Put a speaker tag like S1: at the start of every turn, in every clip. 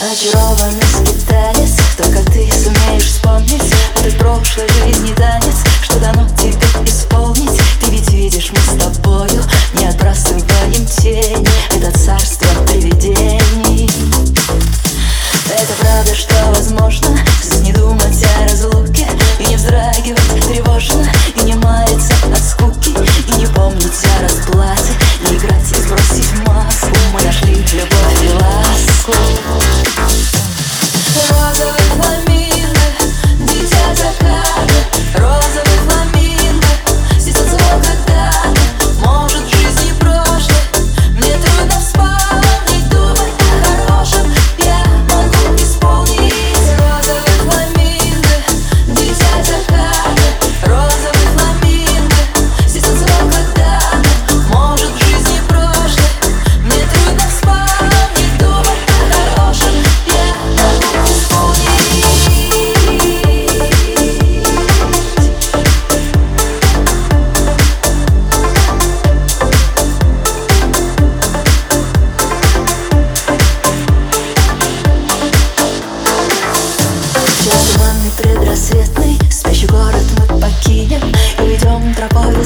S1: Зачарованный скиталец Только ты сумеешь вспомнить. Этот прошлой жизни танец Что дано тебе исполнить. Ты ведь видишь, мы с тобою Не отбрасываем тени Это царство привидений. Это правда, что возможно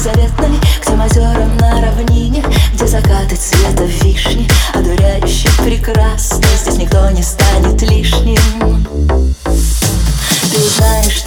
S1: заветной К тем озерам на равнине Где закаты цвета вишни Одуряюще прекрасно Здесь никто не станет лишним Ты знаешь?